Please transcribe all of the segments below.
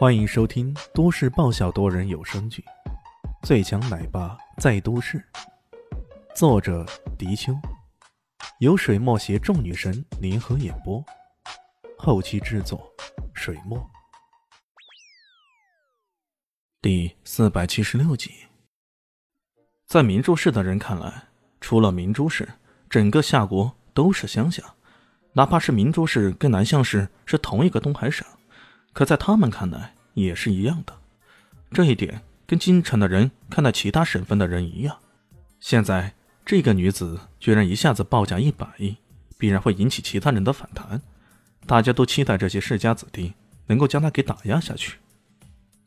欢迎收听都市爆笑多人有声剧《最强奶爸在都市》，作者：迪秋，由水墨携众女神联合演播，后期制作：水墨。第四百七十六集，在明珠市的人看来，除了明珠市，整个夏国都是乡下，哪怕是明珠市跟南向市是同一个东海省。可在他们看来也是一样的，这一点跟京城的人看待其他省份的人一样。现在这个女子居然一下子报价一百亿，必然会引起其他人的反弹。大家都期待这些世家子弟能够将她给打压下去。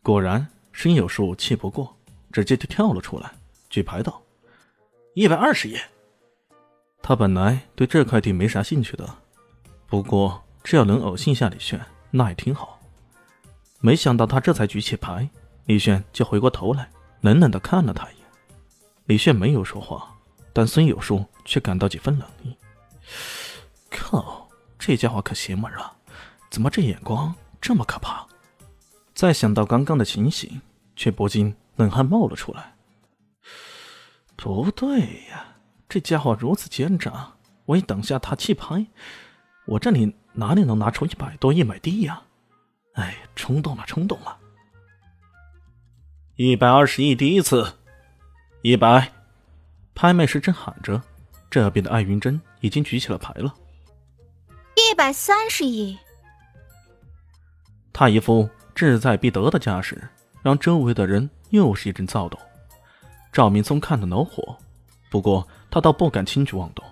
果然，申有数气不过，直接就跳了出来，举牌道：“一百二十亿。”他本来对这块地没啥兴趣的，不过只要能偶信下李炫，那也挺好。没想到他这才举起牌，李炫就回过头来，冷冷的看了他一眼。李炫没有说话，但孙有树却感到几分冷意。靠，这家伙可邪门啊！怎么这眼光这么可怕？再想到刚刚的情形，却不禁冷汗冒了出来。不对呀，这家伙如此奸诈，我一等下他弃牌，我这里哪里能拿出一百多亿买地呀？哎，冲动了，冲动了！一百二十亿第一次，一百。拍卖师正喊着，这边的艾云珍已经举起了牌了。一百三十亿。他一副志在必得的架势，让周围的人又是一阵躁动。赵明松看得恼火，不过他倒不敢轻举妄动，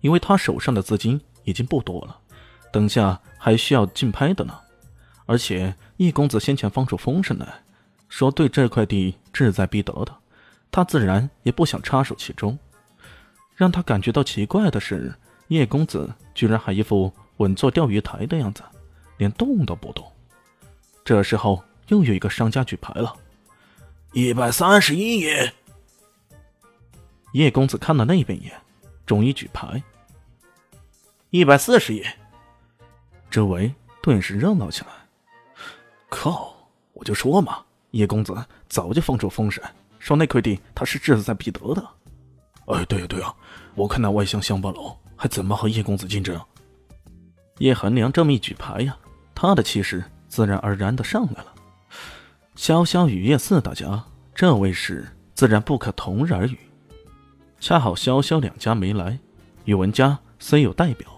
因为他手上的资金已经不多了，等下还需要竞拍的呢。而且叶公子先前放出风声来，说对这块地志在必得的，他自然也不想插手其中。让他感觉到奇怪的是，叶公子居然还一副稳坐钓鱼台的样子，连动都不动。这时候又有一个商家举牌了，一百三十一亿。叶公子看了那边一眼，终于举牌，一百四十亿。周围顿时热闹起来。靠！我就说嘛，叶公子早就放出风声，说那块地他是志在必得的。哎，对呀对呀，我看那外乡乡巴佬还怎么和叶公子竞争？叶寒凉这么一举牌呀，他的气势自然而然的上来了。潇潇雨夜四大家，这位是自然不可同日而语。恰好潇潇两家没来，宇文家虽有代表，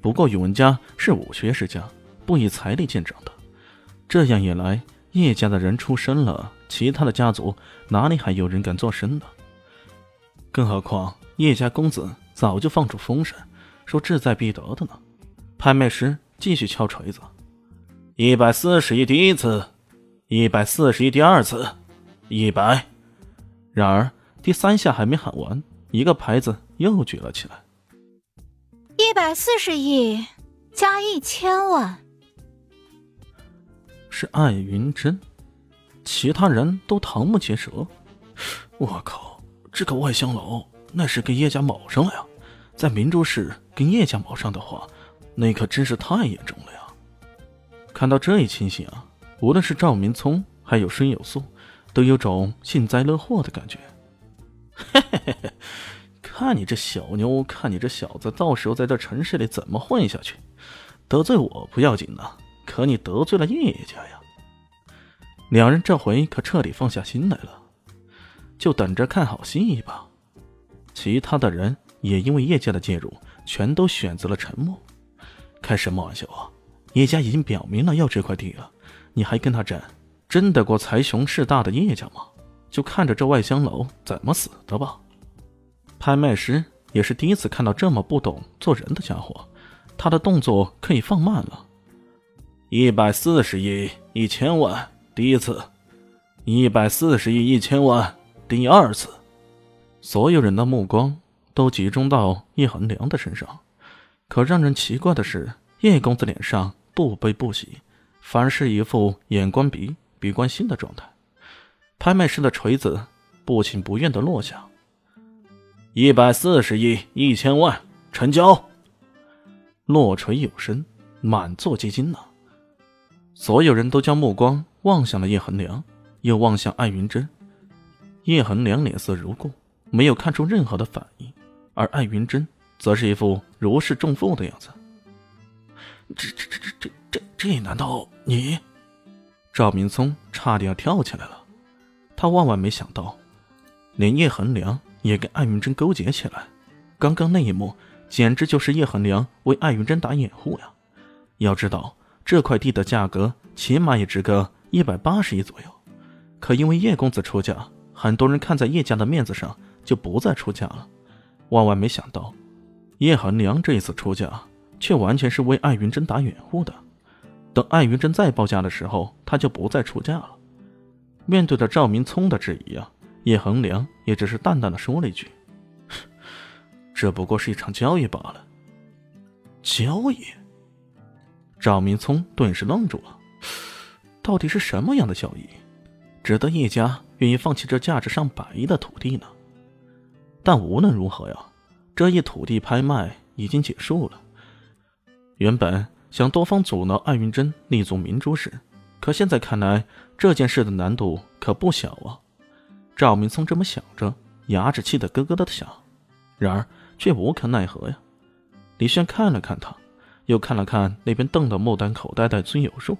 不过宇文家是武学世家，不以财力见长的。这样一来，叶家的人出声了，其他的家族哪里还有人敢作声呢？更何况叶家公子早就放出风声，说志在必得的呢。拍卖师继续敲锤子，一百四十亿第一次，一百四十亿第二次，一百。然而第三下还没喊完，一个牌子又举了起来，一百四十亿加一千万。是艾云珍，其他人都瞠目结舌。我靠，这个外乡佬那是跟叶家卯上了呀！在明珠市跟叶家卯上的话，那可真是太严重了呀！看到这一情形啊，无论是赵明聪还有孙有素，都有种幸灾乐祸的感觉。嘿嘿嘿嘿，看你这小妞，看你这小子，到时候在这城市里怎么混下去？得罪我不要紧的。可你得罪了叶家呀！两人这回可彻底放下心来了，就等着看好戏吧。其他的人也因为叶家的介入，全都选择了沉默。开什么玩笑啊！叶家已经表明了要这块地了，你还跟他争，争得过财雄势大的叶家吗？就看着这外乡楼怎么死的吧。拍卖师也是第一次看到这么不懂做人的家伙，他的动作可以放慢了。一百四十亿一千万，第一次；一百四十亿一千万，第二次。所有人的目光都集中到叶恒良的身上，可让人奇怪的是，叶公子脸上不悲不喜，反而是一副眼观鼻，鼻观心的状态。拍卖师的锤子不情不愿的落下，一百四十亿一千万，成交。落锤有声，满座皆惊了。所有人都将目光望向了叶恒良，又望向艾云珍。叶恒良脸色如故，没有看出任何的反应，而艾云珍则是一副如释重负的样子。这这这这这这这难道你？赵明聪差点要跳起来了，他万万没想到，连叶恒良也跟艾云珍勾结起来。刚刚那一幕，简直就是叶恒良为艾云珍打掩护呀！要知道，这块地的价格起码也值个一百八十亿左右，可因为叶公子出价。很多人看在叶家的面子上，就不再出价了。万万没想到，叶恒良这一次出价，却完全是为艾云珍打掩护的。等艾云珍再报价的时候，他就不再出价了。面对着赵明聪的质疑啊，叶恒良也只是淡淡的说了一句：“ 这不过是一场交易罢了。”交易？赵明聪顿时愣住了，到底是什么样的交易，值得叶家？愿意放弃这价值上百亿的土地呢？但无论如何呀，这一土地拍卖已经结束了。原本想多方阻挠艾云珍立足明珠市，可现在看来，这件事的难度可不小啊。赵明聪这么想着，牙齿气得咯咯的响，然而却无可奈何呀。李轩看了看他，又看了看那边瞪得目瞪口呆的尊有树，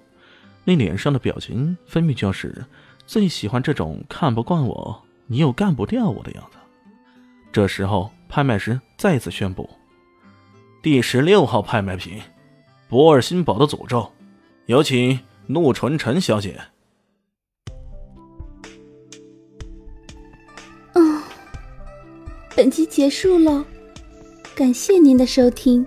那脸上的表情分明就是。最喜欢这种看不惯我，你又干不掉我的样子。这时候，拍卖师再次宣布：第十六号拍卖品——博尔新堡的诅咒，有请陆纯晨小姐。本集结束喽，感谢您的收听。